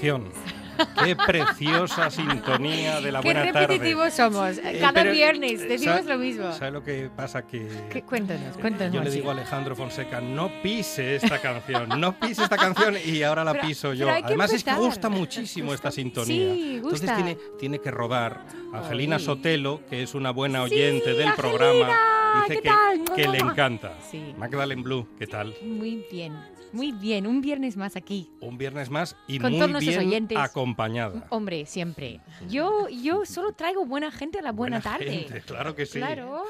Canción. Qué preciosa sintonía de la Qué buena tarde. repetitivos somos. Cada pero, viernes decimos ¿sabe- lo mismo. ¿Sabe lo que pasa? Que ¿Qué- Cuéntanos, cuéntanos. yo le digo a Alejandro Fonseca, no pise esta canción, no pise esta canción y ahora la Pero- piso yo. que Además es que gusta muchísimo esta sintonía. Sí, Entonces gusta. tiene, tiene que rodar. Angelina. Sotelo, que es una buena Sí, oyente del Angelina, programa, dice ¿qué que, tal? Que le encanta. Sí. Magdalene Blue, ¿qué tal? Muy bien, muy bien. Un viernes más aquí. Un viernes más y Con muy bien oyentes. acompañada. Hombre, siempre. Yo, yo solo traigo buena gente a la buena, tarde. gente, claro que sí. Claro.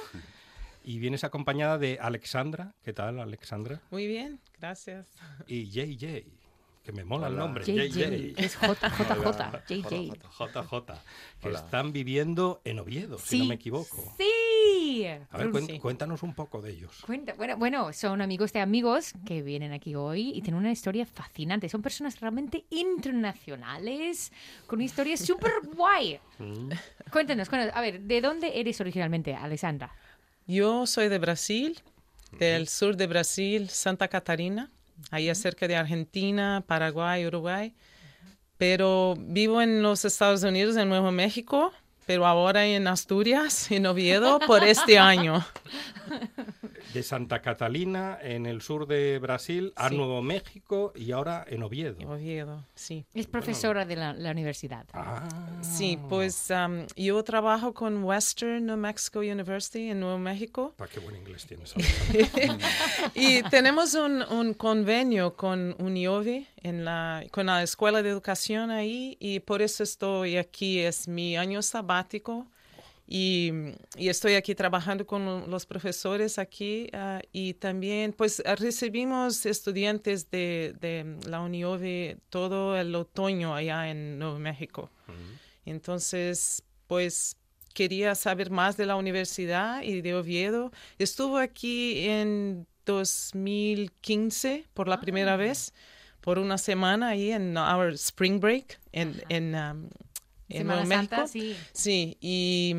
Y vienes acompañada de Alexandra. ¿Qué tal, Alexandra? Muy bien, gracias. Y JJ, que me mola el nombre. JJ. Es JJJ. JJ. JJ, que Hola. están viviendo en Oviedo, si no me equivoco. Sí. A ver, cuéntanos un poco de ellos. Cuenta, bueno, bueno, son amigos de amigos que vienen aquí hoy y tienen una historia fascinante. Son personas realmente internacionales, con una historia súper guay. Cuéntanos, cuéntanos, a ver, ¿de dónde eres originalmente, Alessandra? Yo soy de Brasil, del sur de Brasil, Santa Catarina, ahí cerca de Argentina, Paraguay, Uruguay. Pero vivo en los Estados Unidos, en Nuevo México, pero ahora en Asturias, en Oviedo, por este año. De Santa Catalina, en el sur de Brasil, a Sí. Nuevo México y ahora en Oviedo. Oviedo, sí. Es profesora de la, la universidad. Ah, Sí, pues yo trabajo con Western New Mexico University en Nuevo México. pa, qué buen inglés tienes. Y tenemos un, un convenio con UNIOVE, en la, con la Escuela de Educación ahí, y por eso estoy aquí. Es mi año sabático y, y estoy aquí trabajando con los profesores aquí. ah, y también, pues, ah, recibimos estudiantes de, de la UNIOVE todo el otoño allá en Nuevo México. Entonces, pues quería saber más de la universidad y de Oviedo. Estuvo aquí en 2015 por la primera vez, por una semana ahí en our spring break en, en, um, en Semana Nuevo Santa, México. sí. Sí, y,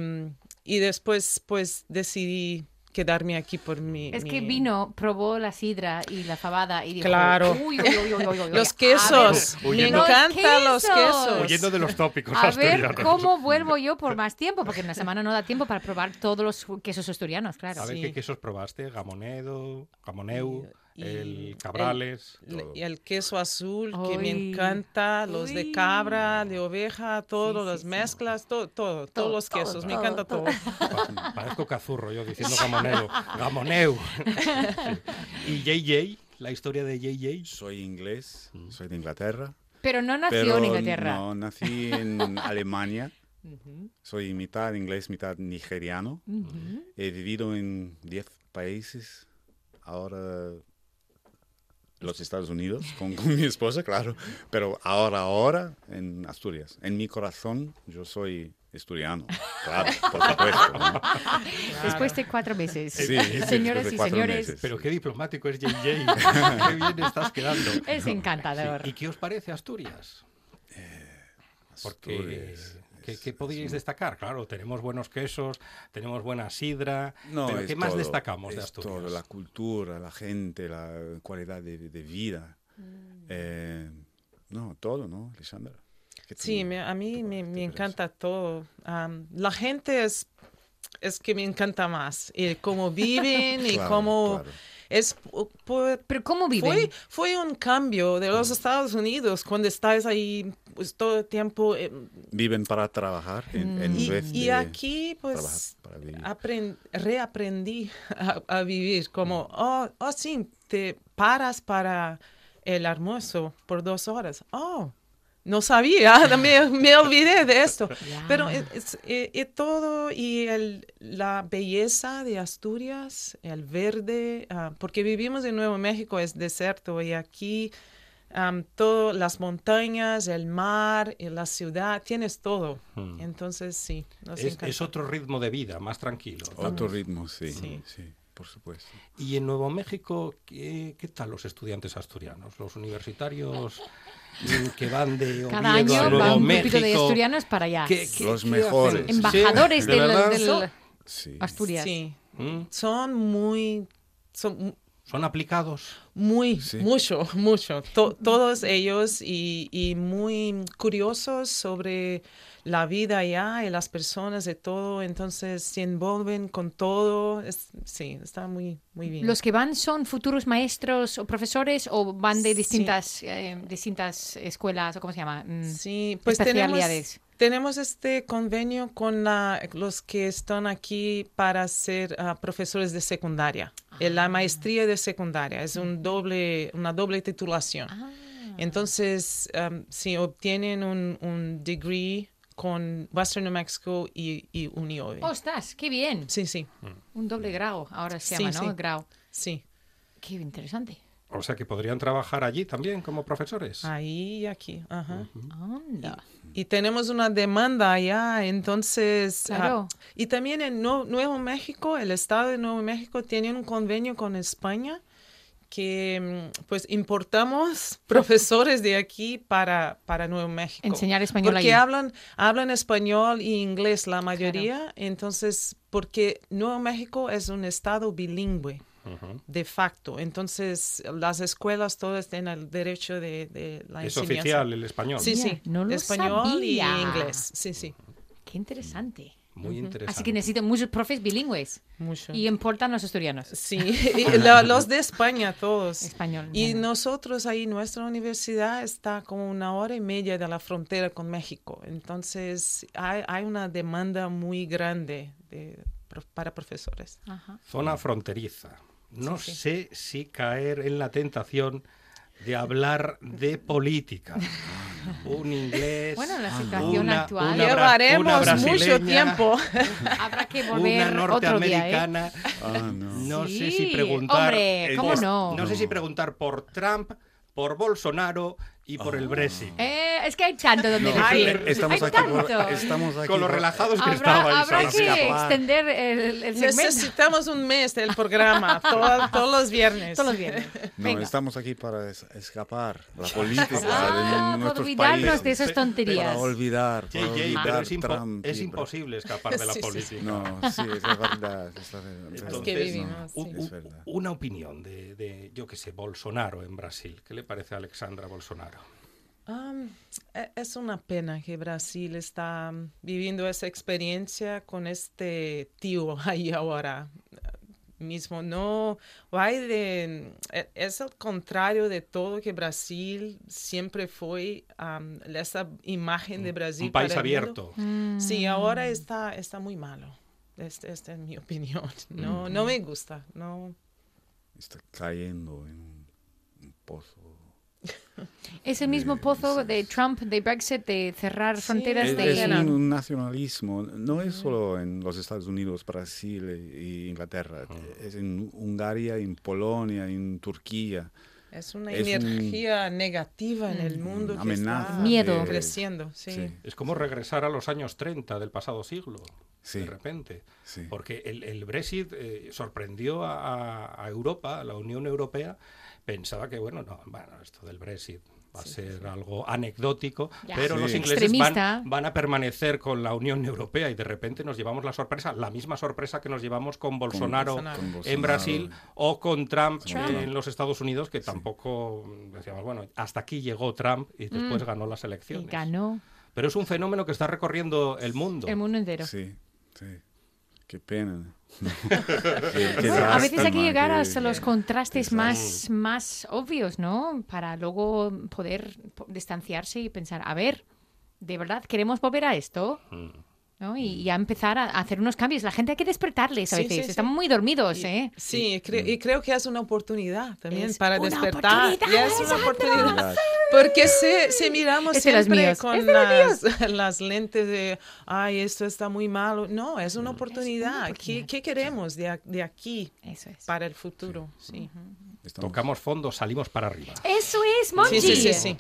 y después pues decidí quedarme aquí por mi... Es que mi- vino, probó la sidra y la fabada y dijo, Claro. "Uy, uy, uy, uy, uy, uy, Los quesos, ver, me encantan los quesos. Huyendo de los tópicos A ver cómo vuelvo yo por más tiempo, porque en una semana no da tiempo para probar todos los quesos asturianos, claro. A ver Sí. qué quesos probaste. Gamonedo, Gamoneu, Y- el Cabrales. Le- todo. Y el queso azul, que me encanta, los uy. de cabra, de oveja, todo, sí, las sí. mezclas, todo, todo, Todo, todos los todo, quesos, me todo, encanta todo. todo. Pa- Parezco cazurro yo diciendo Gamoneo. Gamoneu. y JJ, la historia de JJ. Soy inglés, soy de Inglaterra. Pero no nació pero en Inglaterra. No, nací en Alemania. Soy mitad inglés, mitad nigeriano. He vivido en 10 países. Ahora los Estados Unidos con, con mi esposa, claro. Pero ahora, ahora en Asturias. En mi corazón yo soy asturiano. Claro, por supuesto. ¿no? Después de cuatro meses. Sí, Señoras y señores, meses. Pero qué diplomático es JJ. qué bien estás quedando. es encantador. Sí, ¿Y qué os parece Asturias? Porque Asturias. ¿Qué, Es- qué es podríais un- destacar? Claro, tenemos buenos quesos, tenemos buena sidra, No, pero es ¿qué más todo, destacamos de es Asturias? todo, la cultura, la gente, la calidad de, de vida. Mm. Eh, no, todo, ¿no, Alexandra? ¿Qué tú- Sí, me- a mí me, me ¿Te encanta todo. Am, la gente es, es que me encanta más. Y cómo viven y Claro, cómo... claro. Es, pu- Pero ¿cómo viven? fue, fue un cambio de Mm. los Estados Unidos cuando estás ahí pues, todo el tiempo. eh, Viven para trabajar en, en y, vez y de aquí, pues, reaprendí a, a vivir como, oh, oh, sí, te paras para el almuerzo por dos horas. Oh, no sabía, me, me olvidé de esto. Ya. Pero es, es- eh, eh, todo y el- la belleza de Asturias, el verde, ah, porque vivimos en Nuevo México, es desierto y aquí am, todo, las montañas, el mar, y la ciudad, tienes todo. Mm. Entonces sí, nos Es, es otro ritmo de vida, más tranquilo. Otro ritmo, sí, Sí. sí, por supuesto. Y en Nuevo México, ¿qué, qué tal los estudiantes asturianos? Los universitarios mm, que van de Cada Oviedo a año Nuevo va un México. grupito de asturianos para allá. ¿Qué- qué- Los qué mejores. hacen? Embajadores ¿de del, verdad? del Sí. Asturias. Sí, Mm, son muy, son ¿Son aplicados? muy, Sí. mucho, mucho, to- todos ellos y, y muy curiosos sobre la vida allá y las personas y todo, entonces se envuelven con todo, es, sí, está muy, muy bien. ¿Los que van son futuros maestros o profesores o van de Sí. distintas, eh, distintas escuelas o cómo se llama? Mm, Sí, pues especialidades. tenemos este convenio con la- los que están aquí para ser ah, profesores de secundaria. Eh, La maestría de secundaria es un doble, una doble titulación. Ah. Entonces, um, si obtienen un, un degree con Western New Mexico y, y UNIOVE. ¡Ostras! ¡Qué bien! Sí, sí, Un doble grado, ahora se Sí, llama, ¿no? sí. Grado. sí. Qué interesante. O sea que podrían trabajar allí también como profesores. Ahí y aquí. Ajá. Anda. Y tenemos una demanda allá, entonces... ah, Claro. y también en Nue- Nuevo México, el Estado de Nuevo México tiene un convenio con España que mm, pues importamos profesores de aquí para, para Nuevo México. Enseñar español Porque allí. hablan, hablan español y inglés la mayoría, entonces, porque Nuevo México es un estado bilingüe De facto, entonces las escuelas todas tienen el derecho de, de la Es enseñanza. oficial el español. Sí, sí, no lo español sabía. y inglés, sí, sí, Qué interesante. Muy interesante. Así que necesitan muchos profes bilingües. mucho. Y importan los asturianos. Sí, y la- los de España todos. Español. Y nosotros ahí, nuestra universidad está como una hora y media de la frontera con México. Entonces hay, hay una demanda muy grande de, para profesores. Ajá. Zona fronteriza. No Sí, sí. sé si caer en la tentación de hablar de política. Un inglés. Bueno, la situación una- actual. una Llevaremos una mucho tiempo. Habrá que Una volver otro día, ¿eh? norteamericana. Ah, no. Sé si preguntar. hombre, ¿cómo por- no? No sé si preguntar por Trump, por Bolsonaro y por el Brexit. Eh, es que hay tanto donde No, elegir. estamos, hay aquí por- tanto. estamos aquí Con lo por- relajados que Habrá, estabais. habrá que escapar. extender el, el segmento Necesitamos un mes del programa, todo- todos los viernes. todos los viernes. No, Venga. estamos aquí para es- escapar la política Ah, de nuestros olvidarnos países. de esas tonterías. Para olvidar, para JJ, pero olvidar es, impo- Trump es imposible escapar de la Sí, sí, sí. política. No, sí, es verdad. Es. Entonces, que vivimos, sí. un- Es verdad. una opinión de, de, yo qué sé, Bolsonaro en Brasil. ¿Qué le parece a Alexandra Bolsonaro? Um, es una pena que Brasil está viviendo esa experiencia con este tío ahí ahora uh, mismo. No, hay de, e- es el contrario de todo que Brasil siempre fue um, esa imagen de Brasil. Un país abierto. mundo. Sí, ahora está, está muy malo. Este- Esta es mi opinión. No, no me gusta. No. Está cayendo en un, un pozo. Es el mismo pozo de Trump, de Brexit, de cerrar fronteras, es- de... Es Pena. un, un nacionalismo, no es solo en los Estados Unidos, Brasil e Inglaterra, es en Hungría, en Polonia, en Turquía. Es una Es un- energía negativa en el Mm. mundo que amenaza está Miedo. creciendo. Sí. Sí, Es como regresar a los años 30 del pasado siglo, Sí. de repente. sí. Porque el, el Brexit eh, sorprendió a- a Europa, a la Unión Europea, pensaba que, bueno, no, bueno, esto del Brexit va a ser algo anecdótico, Ya. pero Sí. los ingleses van, van a permanecer con la Unión Europea y de repente nos llevamos la sorpresa, la misma sorpresa que nos llevamos con Bolsonaro, en Bolsonaro. Brasil o con Trump, Trump. en los Estados Unidos, que tampoco decíamos, bueno, hasta aquí llegó Trump y después ganó las Y elecciones. ganó Pero es un fenómeno que está recorriendo el mundo. el mundo entero. Sí, sí. Qué pena. Qué- qué A veces hay que llegar hasta los contrastes más, más obvios, ¿no? Para luego poder po- distanciarse y pensar, a ver, ¿de verdad queremos volver a esto? Mm. ¿No? Y, y a empezar a hacer unos cambios. La gente hay que despertarles a veces. sí, sí. Están muy dormidos, Y- ¿eh? Sí, cre- y creo que es una oportunidad también Es para una despertar. oportunidad, Ya es una oportunidad. Porque si, si miramos Es los siempre con es los las, las lentes de, ay, esto está muy malo. No, es una oportunidad. ¿Qué, oportunidad. qué queremos de, de aquí Eso es. para el futuro? Sí. Estamos- Tocamos fondo, salimos para arriba. Eso es, Monchi. Sí, sí, sí, sí.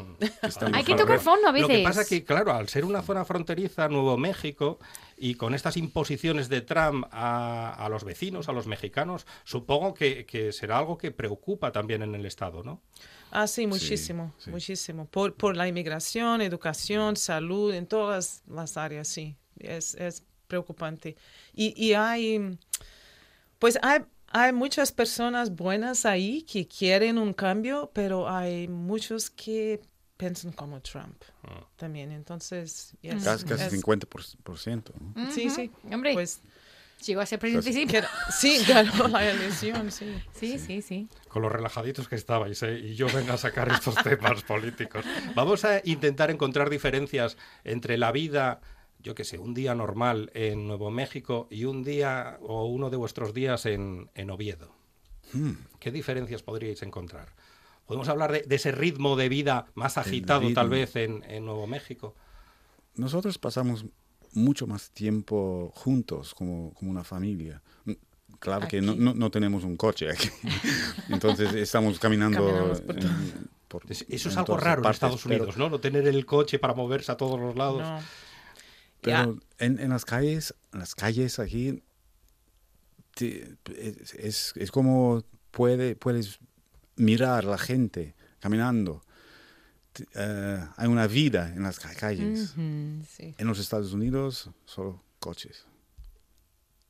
Hay que tocar fondo a veces. Lo que pasa que, claro, al ser una zona fronteriza, Nuevo México, y con estas imposiciones de Trump a, a los vecinos, a los mexicanos, supongo que, que será algo que preocupa también en el Estado, ¿no? Ah, sí, muchísimo, sí. muchísimo. Por, por la inmigración, educación, salud, en todas las áreas, sí. Es, es preocupante. Y, y hay, pues hay, hay muchas personas buenas ahí que quieren un cambio, pero hay muchos que piensan como Trump también. Entonces, yes, Casi, casi es- 50%. por- por ciento, ¿no? Sí, sí. Hombre, Pues, llegó a ser presidente, sí. que- sí, ganó la elección, sí. Sí, sí, sí. Con los relajaditos que estabais, ¿eh? y yo venga a sacar estos temas políticos. Vamos a intentar encontrar diferencias entre la vida, yo qué sé, un día normal en Nuevo México y un día o uno de vuestros días en, en Oviedo. ¿Qué diferencias podríais encontrar? Podemos hablar de, de ese ritmo de vida más agitado tal vez en, en Nuevo México. Nosotros pasamos mucho más tiempo juntos como, como una familia. Mm, Claro que no, no, no tenemos un coche aquí. Entonces estamos caminando. Por todo. en- por- Es- Eso es en algo raro en partes, Estados pero- Unidos, ¿no? No tener el coche para moverse a todos los lados. No. Pero en, en las calles, en las calles aquí, te- es, es- como puede, puedes mirar la gente caminando. Eh, hay una vida en las ca- calles. Sí. En los Estados Unidos, solo coches.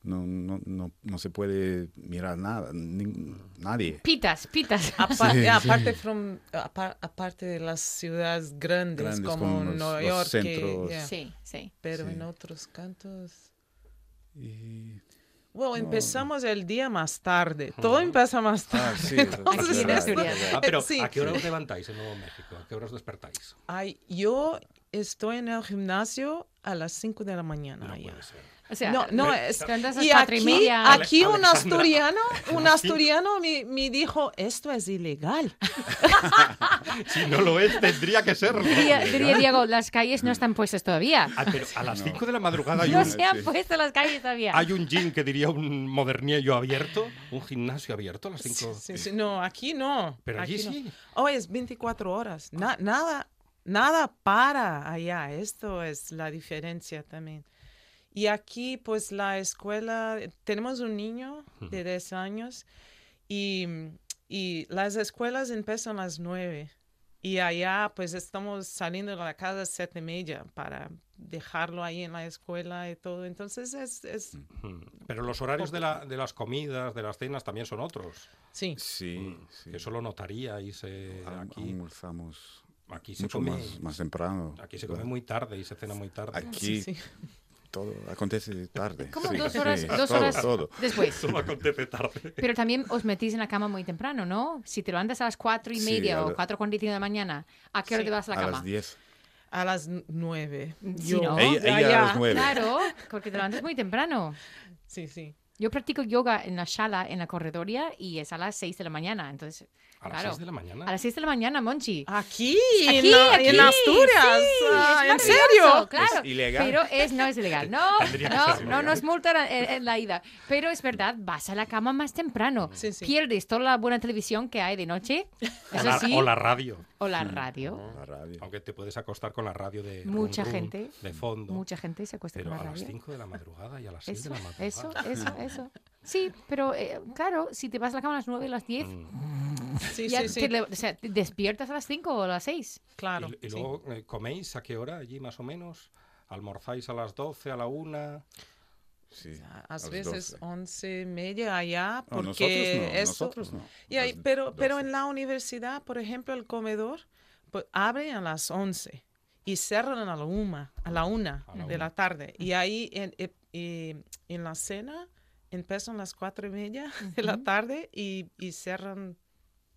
No, no, no, no se puede mirar nada, ni- nadie. Pitas, pitas. Apa- Sí, aparte, from- apa- aparte de las ciudades grandes, Grandes como, como los- Nueva los York, que- yeah. Sí, sí. pero Sí. en otros cantos... Y- Bueno, empezamos el día más tarde. Todo empieza más Ah, tarde. sí, Entonces, es en verdad, es verdad. Ah, pero Sí. ¿a qué hora os levantáis en Nuevo México? ¿A qué hora os despertáis? ay, yo estoy en el gimnasio a las 5 de la mañana. No ya. puede ser. O sea, no, no, es, y aquí, aquí un asturiano, un asturiano me, me dijo, esto es ilegal. Si no lo es, tendría que serlo. Diría, diría Diego, las calles no están puestas todavía. Ah, pero a las 5 de la madrugada hay No un, se han sí. puesto las calles todavía. hay un gym que diría un modernillo abierto, un gimnasio abierto a las 5. Sí, sí, no, aquí no. Pero allí aquí no. sí. Oh, es 24 horas. Na- nada, nada para allá. Esto es la diferencia también. Y aquí, pues, la escuela, tenemos un niño de 10 años y, y las escuelas empiezan a las 9. Y allá, pues, estamos saliendo de la casa a las 7 y media para dejarlo ahí en la escuela y todo. Entonces, es, es Mm. Pero los horarios de, la- de las comidas, de las cenas también son otros. sí. Sí, sí. Que eso lo notaríais eh, Alm- aquí. Almorzamos Aquí se mucho come, más, más temprano. aquí se come muy tarde y se cena muy tarde. Aquí Sí, sí. Todo acontece tarde. Como sí, dos sí, horas, dos todo, horas todo. después. Todo acontece tarde. Pero también os metís en la cama muy temprano, ¿no? Si te levantas a las cuatro y Sí, media a o cuatro cuarenta y cinco de la mañana, ¿a qué hora Sí. te vas a la A cama? las 10. A las 9. Sí, ¿no? Ella, ella allá. a las 9. Claro, porque te levantas muy temprano. Sí, sí. Yo practico yoga en la sala, en la corredoria, y es a las 6 de la mañana. Entonces, A las claro, 6 de la mañana. a las 6 de la mañana, Monchi. Aquí, Aquí, en, la- aquí, en Asturias. sí, Ah, es ¿En serio? Claro. Es ilegal. Pero es, no es ilegal. No, no, no ilegal. nos multan en, en la ida. Pero es verdad, vas a la cama más temprano. Sí, sí. Pierdes toda la buena televisión que hay de noche. o, Eso la, sí. o la radio. o la radio. La radio. Aunque te puedes acostar con la radio de Mucha rum, rum, gente. de fondo. Mucha gente se acuesta Pero con a la las radio. 5 de la madrugada y a las 6 Eso, de la madrugada. eso, eso, eso. Sí, pero eh, claro, si te vas a la cama a las 9 a las 10, Sí, ya sí, sí. te, le- o sea, te despiertas a las 5 o a las 6. Claro. Y, y sí. luego eh, coméis a qué hora allí más o menos? ¿Almorzáis a las 12, a la 1? Sí, A las veces 12. once y media allá, No, porque nosotros no, eso... nosotros no. Y ahí- Las pero, pero 12. en la universidad, por ejemplo, el comedor pues, abre a las 11 y cierran a la una, a la una A la de una. la tarde. Y ahí en, eh, en la cena empiezan las cuatro y media de la tarde y, y cierran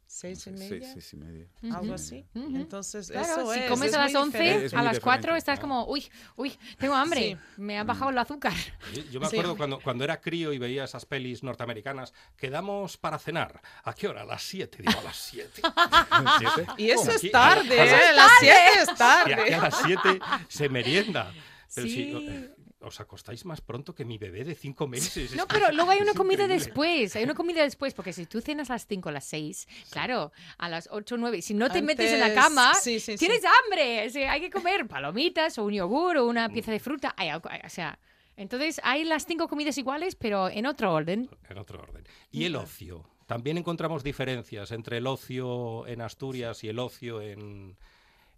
seis y Sí, media, seis y media. algo así. Ujú. Entonces, Claro, eso si es, comes es a las muy 11, diferente. Es a las 4 diferente, estás ah. como, uy, uy, tengo hambre, Sí. me ha bajado el azúcar. Yo, yo me Sí. acuerdo cuando, cuando era crío y veía esas pelis norteamericanas, quedamos para cenar. ¿A qué hora? A las 7. Digo, a las 7. ¿Siete? Y eso es Aquí- tarde, a las- ¿eh? Las siete es Y aquí tarde. a las 7 se merienda. Pero si, Sí. eh, os acostáis más pronto que mi bebé de 5 meses. es No, pero luego hay una es comida increíble. después, hay una comida después, porque si tú cenas a las 5 a las 6, claro, a las 8 o 9, si no te metes en la cama, sí, sí, sí. tienes hambre, o sea, hay que comer palomitas o un yogur o una pieza de fruta, hay o sea, entonces hay las cinco comidas iguales, pero en otro orden. En otro orden. Y el ocio. También encontramos diferencias entre el ocio en Asturias y el ocio en.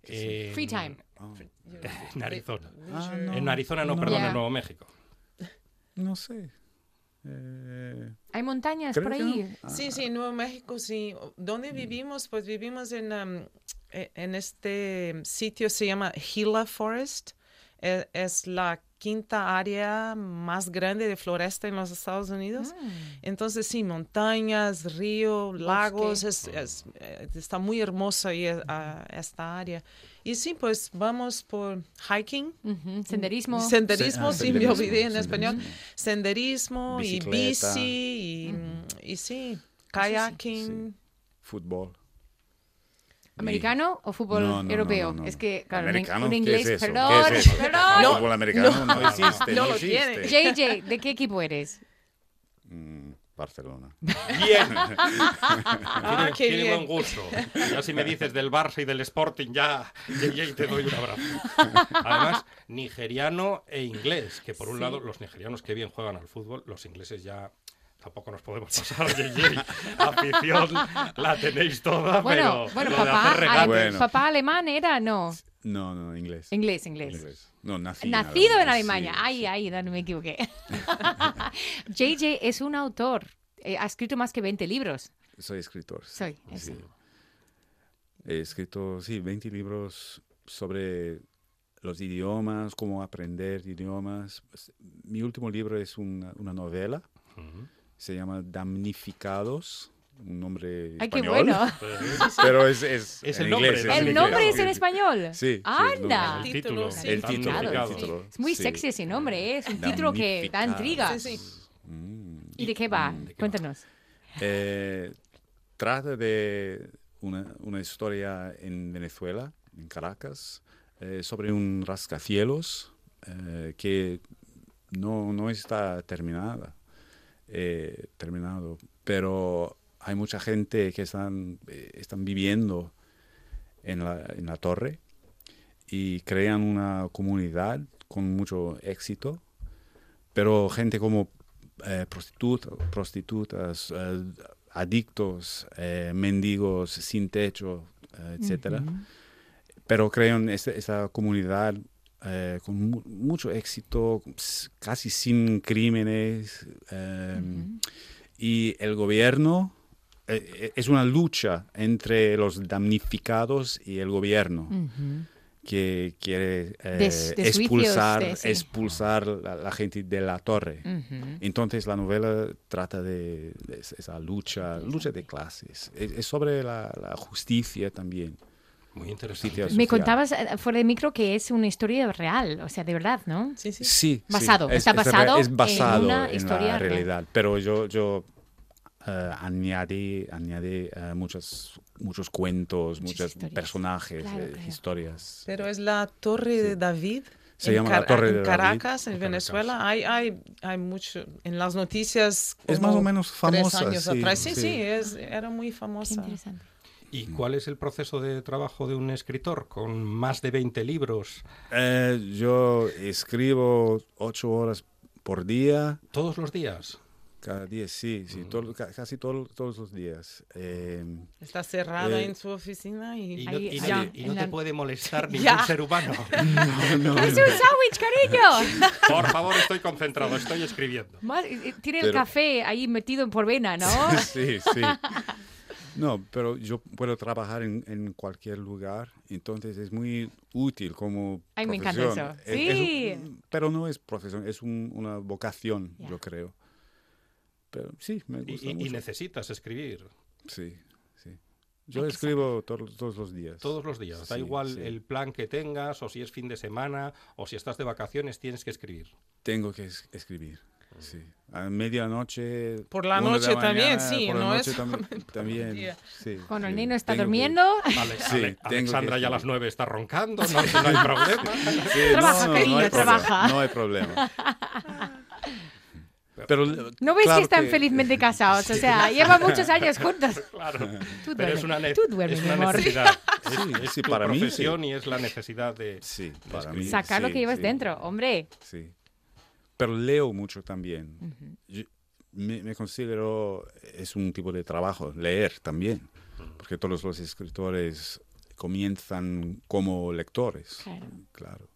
En- Free time. Ah, En Arizona. ah, no, En Arizona, no, perdón, en Nuevo México. No sé. Eh, Hay montañas por ahí. no. Ah, Sí, sí, en Nuevo México, sí. ¿Dónde vivimos? Pues vivimos en, um, e- en este sitio, se llama Gila Forest. E- Es, la quinta área más grande de floresta en los Estados Unidos. Entonces, sí, montañas, río, lagos, es- es- eh, está muy hermosa ahí, eh, esta área. Y sí, pues vamos por hiking. Senderismo. Senderismo, Se- ah, sí, me senderismo, olvidé en senderismo. español. Senderismo y Bicicleta. bici y, y sí, kayaking. fútbol. ¿Americano o fútbol No, no, no, europeo? no, no. Es que, claro, un- ¿Americano? un ¿Qué inglés, es eso? perdón, ¿Qué es eso? perdón. El fútbol americano no, existe. no No, lo existe. tiene. JJ, ¿de qué equipo eres? Mm, Barcelona. Bien. Ah, tiene qué tiene bien. buen gusto. Ya si me dices del Barça y del Sporting, ya, ya, ya te doy un abrazo. Además, nigeriano e inglés, que por un lado los nigerianos que bien juegan al fútbol, los ingleses ya tampoco nos podemos pasar, JJ. Afición la tenéis toda, Bueno, pero bueno, lo de papá, hacer regates- ale- Bueno. papá alemán era, no, No, no, inglés. inglés, inglés. Inglés. No, nací Nacido en Alemania, Alemania. sí, Ay, sí. ay, no me equivoqué. JJ es un autor. Eh, ha escrito más que 20 libros. Soy escritor. sí. Soy. Sí. He escrito, sí, 20 libros sobre los idiomas, cómo aprender idiomas. Mi último libro es una, una novela. Se llama Damnificados, un nombre Ay, qué español. bueno. Pero es, es, Es en el nombre, es El en nombre es en sí. español. Sí, sí, el Anda. nombre. El título. Sí. El título, Damnificado. el título. Es muy sí. sexy ese nombre, ¿eh? es un título que da intriga. Sí, sí. Mm. ¿Y de qué va? ¿De qué va? Cuéntanos. Eh, trata de una, una historia en Venezuela, en Caracas, eh, sobre un rascacielos eh, que no, no está terminada, eh, terminado, pero hay mucha gente que están, eh, están viviendo en la, en la torre y crean una comunidad con mucho éxito, pero gente como eh, prostituta- prostitutas, eh, adictos, eh, mendigos sin techo, etcétera. Pero crean esta, esta comunidad eh, con mu- mucho éxito, casi sin crímenes. eh, Y el gobierno eh, eh, es una lucha entre los damnificados y el gobierno que quiere Des- expulsar, de- sí. expulsar la, la gente de la torre. Entonces la novela trata de, de es- esa lucha, lucha de clases. Es, es sobre la, la justicia también. Muy interesante. Me contabas eh, fuera de micro que es una historia real, o sea, de verdad, ¿no? Sí, sí. Sí, sí, Basado, es- está es basado es en basado una en historia la real. realidad. Pero yo, yo eh, añadí, añadí eh, muchos, muchos cuentos, Muchas muchos historias. personajes, Claro, eh, claro. historias. Pero es la Torre de David. Se en llama la Torre en de David. Caracas, en En Venezuela. Hay, hay, hay mucho. En las noticias. Es más o menos famosa, Tres años sí, atrás. Sí, sí. sí, es, era muy Qué famosa. interesante. ¿Y cuál es el proceso de trabajo de un escritor con más de 20 libros Eh, yo escribo ocho horas por día, todos los días? Cada día, sí, sí, todo- ca- casi todo- todos los días. Eh, Está cerrada Eh, en su oficina y... Y no, Ahí- y ya, no- y no en te la- puede molestar ningún Ya. ser humano. ¡Es un sándwich, cariño! Por favor, estoy concentrado, estoy escribiendo. Más- eh, Tiene el Pero- café ahí metido por vena, ¿no? sí, sí. No, pero yo puedo trabajar en, en cualquier lugar, entonces es muy útil como Ay, me encanta eso. Es- es un- Sí. pero no es profesión, es un- una vocación, yo creo. Pero sí, me Y, gusta y- y mucho. necesitas escribir Sí, sí. Yo escribo todos, todos los días. todos los días. Da igual sí. el plan que tengas, o si es fin de semana, o si estás de vacaciones, tienes que escribir. Tengo que es- escribir. Sí. A medianoche. Por la noche también, mañana, sí, por la no noche es también. también, sí, Cuando el sí. niño está Tengo que- durmiendo, Ale- Sí, Ale- tengo que Alexandra ya a las nueve está roncando, no, no hay problema. Sí, Trabaja, cariño, hay trabaja. Problema, no hay problema. Pero, ¿no ves claro que están felizmente casados? O sea, llevan muchos años juntos. Claro. Tú Pero duerme, es una, ne- tú duerme, es una amor. necesidad. Es, Sí, es tu para mí, sí. profesión y es la necesidad de... Sí, para mí. Sacar lo que llevas sí, dentro, hombre. Sí. Pero leo mucho también. Yo me, me considero, es un tipo de trabajo, leer también. Porque todos los escritores comienzan como lectores. Claro. Claro.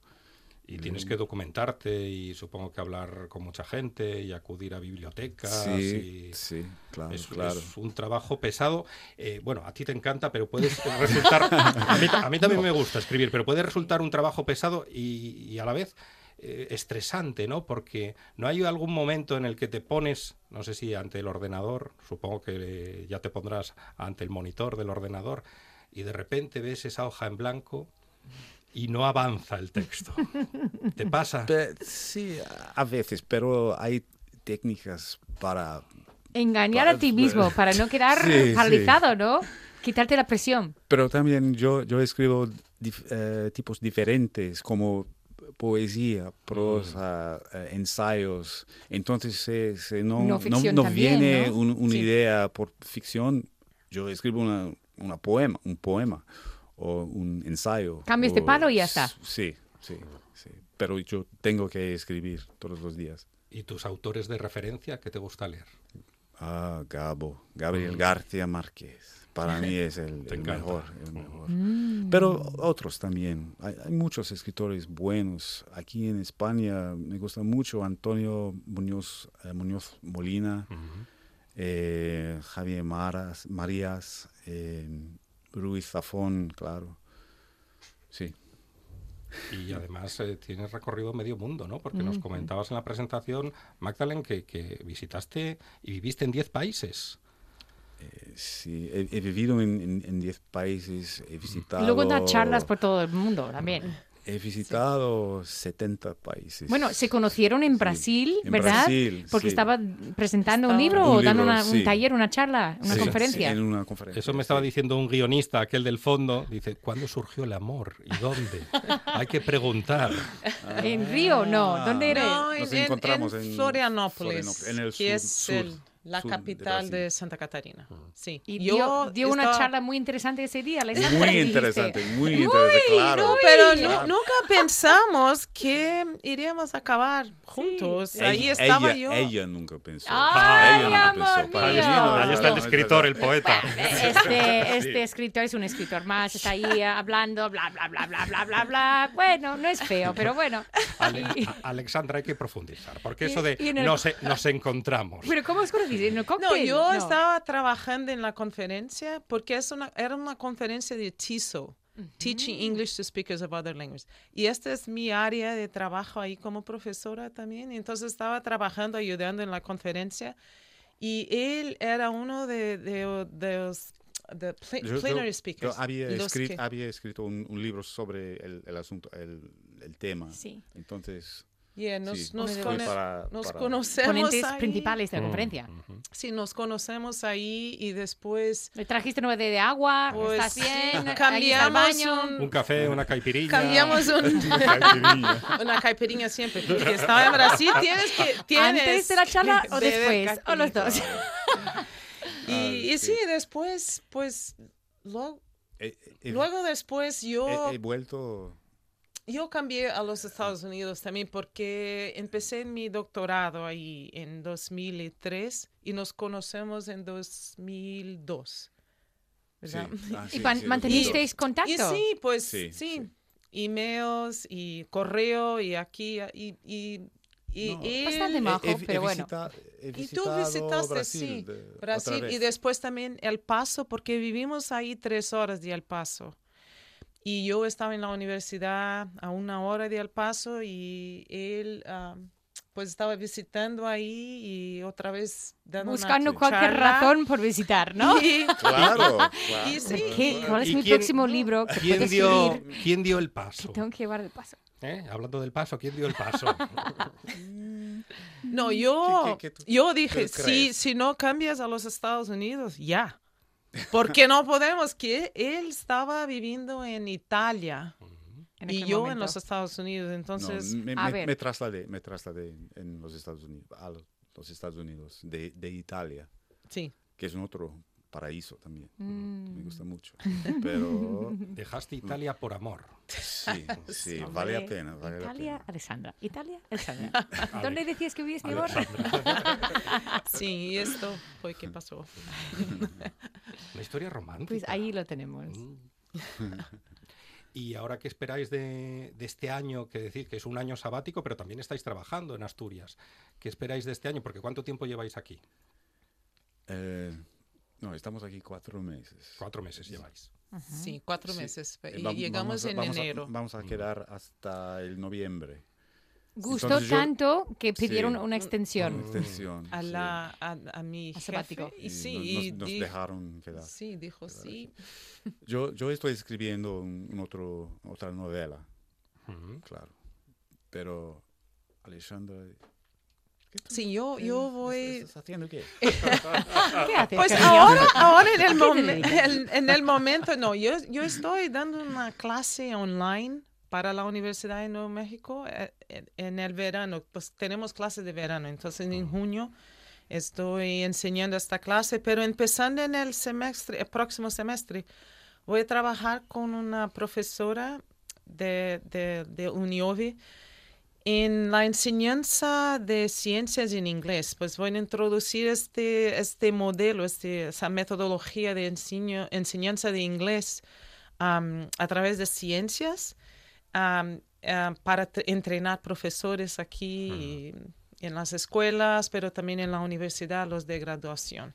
Y tienes que documentarte y supongo que hablar con mucha gente y acudir a bibliotecas. Sí, y- sí, claro, Es, claro. es un trabajo pesado. Eh, bueno, a ti te encanta, pero puede resultar. A mí, a mí también me gusta escribir, pero puede resultar un trabajo pesado y, y a la vez eh, estresante, ¿no? Porque no hay algún momento en el que te pones, no sé si ante el ordenador, supongo que eh, ya te pondrás ante el monitor del ordenador, y de repente ves esa hoja en blanco y no avanza el texto. ¿Te pasa? Sí, a veces, pero hay técnicas para... Engañar a ti mismo para no quedar Sí, sí. paralizado, ¿no? Quitarte la presión. Pero también yo, yo escribo dif- eh, tipos diferentes, como poesía, prosa, eh, ensayos. Entonces, se- se no, No no, ficción no también, viene ¿no? un- una Sí. idea por ficción. Yo escribo una, una poema, un poema o un ensayo. Cambias de o- palo y ya está. Sí, sí, sí. Pero yo tengo que escribir todos los días. ¿Y tus autores de referencia que te gusta leer? Ah, Gabo, Gabriel García Márquez. Para mí es el, mejor. el mejor. Mm. Pero otros también. Hay, hay muchos escritores buenos. Aquí en España me gusta mucho Antonio Muñoz, eh, Muñoz Molina, eh, Javier Maras, Marías, eh, Ruiz Zafón, claro. Sí. Y además eh, tienes recorrido medio mundo, ¿no? Porque nos comentabas en la presentación, Magdalene, que, que visitaste y viviste en 10 países. Sí, he, he vivido en- en en 10 países, he visitado... Y luego da charlas por todo el mundo también. He visitado 70 países. Bueno, se conocieron en Sí, Brasil, en ¿verdad? Brasil, Porque sí. estaba presentando un Estaba- libro Un o dando libro, una- un sí. taller, una charla, una Sí, conferencia. En una conferencia. Eso me estaba sí. diciendo un guionista, aquel del fondo, dice, ¿cuándo surgió el amor? ¿Y dónde? Hay que preguntar. ¿En Río? No. ¿Dónde eres? No, Nos en, en- encontramos en en Florianópolis, Florianópolis, en el que sur- es el- sur de capital de, Brasil. Santa Catarina. Sí. Y Yo dio, dio una estaba- charla muy interesante ese día. Alexandra, Muy interesante, muy interesante, claro. No, pero nu- nunca pensamos que iríamos a acabar juntos. Ahí Ella- estaba ella, yo. Ella nunca pensó. Ay, ella nunca amor pensó. Para no, Ahí no, está el no, escritor, no, el poeta. Este, este escritor es un escritor más, está ahí hablando, bla, bla, bla, bla, bla, bla, bla. Bueno, no es feo, pero bueno. Ale- Alexandra, hay que profundizar, porque Y- eso de el- nos, e- nos encontramos. Pero ¿cómo os conociste? ¿En el No, cóctel? yo No. estaba trabajando en la conferencia porque es una, era una conferencia de TESOL, Teaching English to Speakers of Other Languages. Y esta es mi área de trabajo ahí como profesora también. Entonces estaba trabajando, ayudando en la conferencia. Y él era uno de, de, de los de pla- Yo- yo- plenary yo speakers. había, los escrito, que- había escrito un, un libro sobre el, el asunto, el, el tema. Sí. Entonces, Yeah, nos, sí, nos, para- nos para- conocemos Ponentes ahí. principales de la conferencia. Sí, nos conocemos ahí y después ¿Le trajiste nueve de agua? Pues, ¿Estás bien? ¿Ahí está el cambiamos baño? un- Un café, una caipirilla. cambiamos un- una caipirinha siempre. Porque estaba en Brasil, tienes que... Tienes ¿Antes de la charla o después? ¿O los dos? Y, y sí, después, pues, lo- he, he- luego después yo... he- he vuelto yo cambié a los Estados Unidos también porque empecé mi doctorado ahí en 2003 y nos conocemos en 2002. Sí, ¿verdad? ah, ¿Y sí, man- sí, mantenisteis contacto? Y sí, pues Sí, sí, sí. emails y correo y aquí y, y, y No. él- Bastante majo, pero bueno. visita- he Y tú visitaste, Brasil, sí, Brasil y después también El Paso, porque vivimos ahí tres horas de El Paso. Y yo estaba en la universidad a una hora de El Paso y él ah, pues estaba visitando ahí y otra vez dando una Buscando cualquier charla. razón por visitar, ¿no? Y, Claro, claro. y sí, ¿Qué- ¿Cuál es ¿Y mi quién- próximo libro que ¿Quién dio? ¿Quién dio el Que paso? tengo que llevar el paso. ¿Eh? Hablando del paso, ¿quién dio el paso? No, yo, ¿Qué- qué- qué tú- yo dije, si, si no cambias a los Estados Unidos, ya. Porque no podemos, que él estaba viviendo en Italia En y yo en los Estados Unidos. No, Entonces, me, a me- ver. me trasladé, me trasladé en, en los Estados Unidos, a los, los Estados Unidos, de, de Italia, sí. que es un otro paraíso también. Mm. Me gusta mucho. Pero Dejaste Italia por amor. sí, sí, vale la pena, vale la Italia, pena. Alessandra. Italia, Alessandra. ¿Dónde decías que vivías, mi amor? Sí, y esto fue que pasó. Una historia romántica. Pues ahí lo tenemos. Y ahora qué esperáis de, de este año, que decir que es un año sabático, pero también estáis trabajando en Asturias. ¿Qué esperáis de este año? Porque ¿cuánto tiempo lleváis aquí? Eh, no, estamos aquí cuatro meses. Cuatro meses lleváis. Sí, cuatro Sí. meses. Eh, Y va- llegamos vamos a- en vamos a- enero. vamos a quedar hasta el noviembre. Gustó Entonces yo- tanto que pidieron Sí. una Una extensión. extensión. a, sí. la, a, a mi A jefe. sabático. Y Y sí, nos, y nos- nos dejaron quedar. sí, dijo sí. Yo, yo estoy escribiendo un, un otro, otra novela, Ujú. claro. Pero, Alexandra, ¿qué tú- Sí, yo, yo voy... ¿Estás haciendo qué? ¿Qué haces, Pues ahora, ahora en, el momen- en, en el momento, no, yo, yo estoy dando una clase online para la Universidad de Nuevo México eh, en, en el verano, pues tenemos clases de verano, entonces en junio estoy enseñando esta clase, pero empezando en el semestre, el próximo semestre, voy a trabajar con una profesora de, de, de Uniovi en la enseñanza de ciencias en inglés, pues voy a introducir este, este modelo, este, esa metodología de enseño- enseñanza de inglés a través de ciencias am, para entrenar profesores aquí y en las escuelas, pero también en la universidad, los de graduación.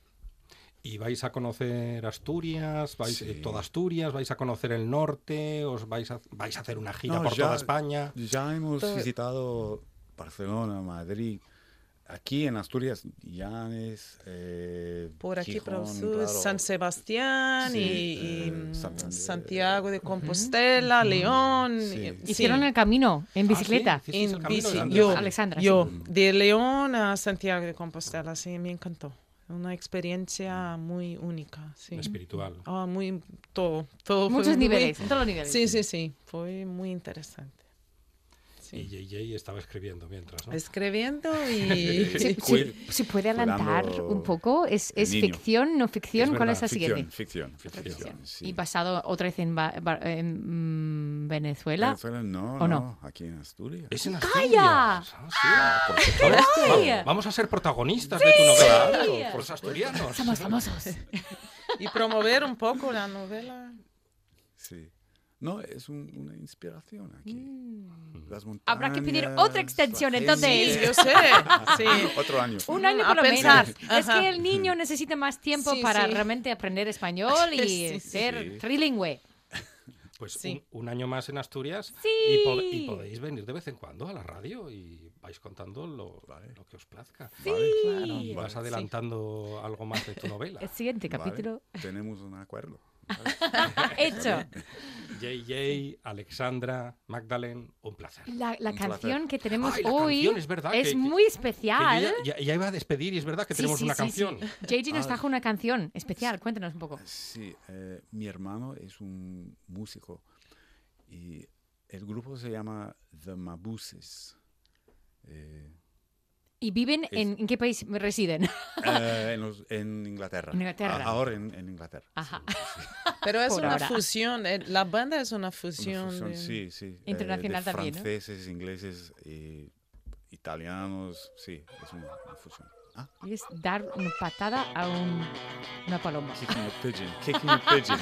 ¿Y vais a conocer Asturias? ¿Vais Sí. eh, toda Asturias? ¿Vais a conocer el norte? ¿Os vais a, vais a hacer una gira No, por ya- toda España? Ya hemos Todo- visitado Barcelona, Madrid. Aquí en Asturias, Llanes, eh, Por aquí, por el Gijón, sur, claro. San Sebastián Sí, y, eh, mm. Santiago de Compostela, León. Sí. y- Hicieron sí. el camino en Ah, ¿sí? bicicleta. ¿Hicisteis el En bici, yo, Alexandra, yo, sí. de León a Santiago de Compostela, sí, me encantó. Una experiencia muy única, sí. Espiritual. Ah, muy, todo, todo. Muchos muy- niveles, en todos los niveles. Sí, sí, sí, fue muy interesante. Y Sí. JJ estaba escribiendo mientras, ¿no? escribiendo y ¿Se, Cu- se- se puede adelantar un poco? ¿Es, es ficción, no ficción? Es ¿Cuál es la siguiente? Ficción, ficción, ficción. sí. Y basado otra vez en, Ba- Ba- en, mm, Venezuela. Venezuela no, ¿O no? no, aquí en Asturias. Es en ¡Calla! Asturias. Ah, sí. por supuesto. Vamos, vamos a ser protagonistas de tu novela. Por Los asturianos. Somos famosos. y promover un poco la novela. Sí. No, es un- una inspiración aquí. Las Mm. Habrá que pedir montañas, otra extensión, entonces. gente. Yo sé, sí. Otro año. Un año por lo pensar. menos. Es que el niño necesita más tiempo Sí, para sí. realmente aprender español y Sí, sí, ser sí. trilingüe. Pues Sí. un, un año más en Asturias Sí. y, pod- y podéis venir de vez en cuando a la radio y vais contando lo, lo que os plazca. Vale, Claro, y vas Sí. adelantando algo más de tu novela. El siguiente vale. capítulo. Tenemos un acuerdo. Hecho. JJ, Alexandra, Magdalene, un placer. La, la Un canción que tenemos Ay, hoy canción, es verdad, que- que- muy Que especial. yo ya, ya- ya iba a despedir y es verdad que Sí, tenemos sí, una sí, canción. sí. JJ nos Ah. trajo una canción especial. Cuéntanos un poco. Sí, eh, mi hermano es un músico y el grupo se llama The Mabuses. Eh, ¿Y viven en, en qué país residen? Eh, en, los- en Inglaterra. En Inglaterra. A- ahora en, en Inglaterra. Ajá. Pero es Por una ahora. fusión, eh, la banda es una Una fusión. fusión, de- sí, sí. eh, Internacional de también, ¿no? Franceses, ingleses y italianos, sí, es una, una fusión. Ah, Y es dar una patada a un- una paloma. kicking a pigeon, kicking a pigeon.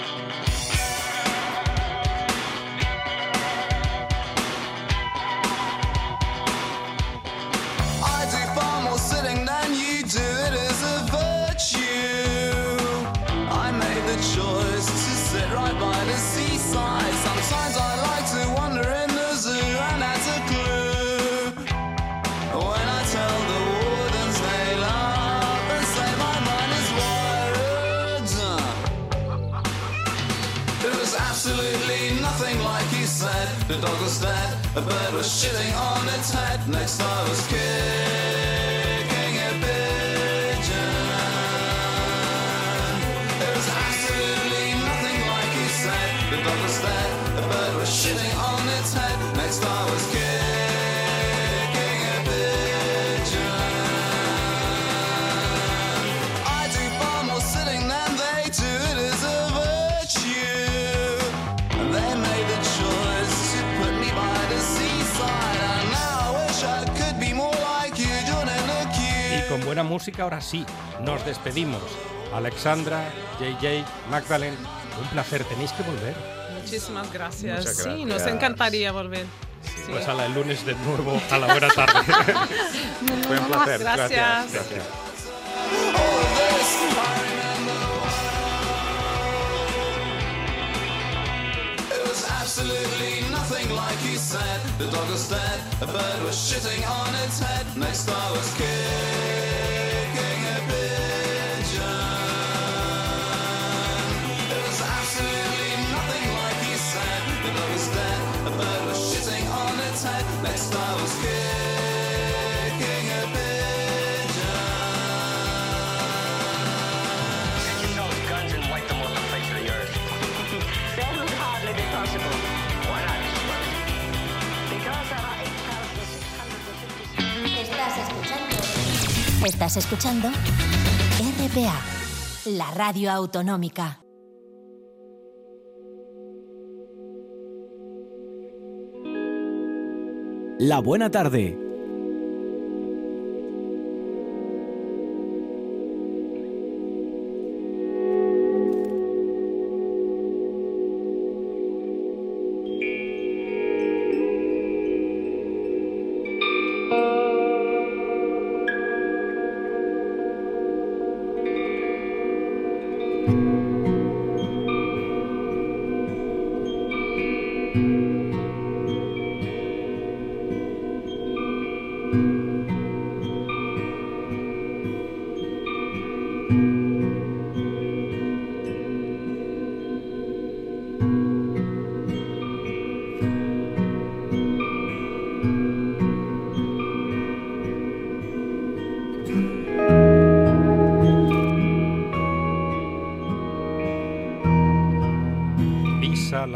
bird was shitting on its head. Next I was kicking música, ahora sí, nos despedimos. Alexandra, JJ, Magdalene, un placer, tenéis que volver. Muchísimas gracias. Muchas Sí, nos gracias. encantaría volver. Sí. Pues a la el lunes de nuevo a la buena tarde. Fue un placer. Gracias. Gracias. Absolutely nothing like he said. The dog was dead, a bird was shitting on its head. Next I was kicking Estás escuchando RPA, la radio autonómica. La buena tarde.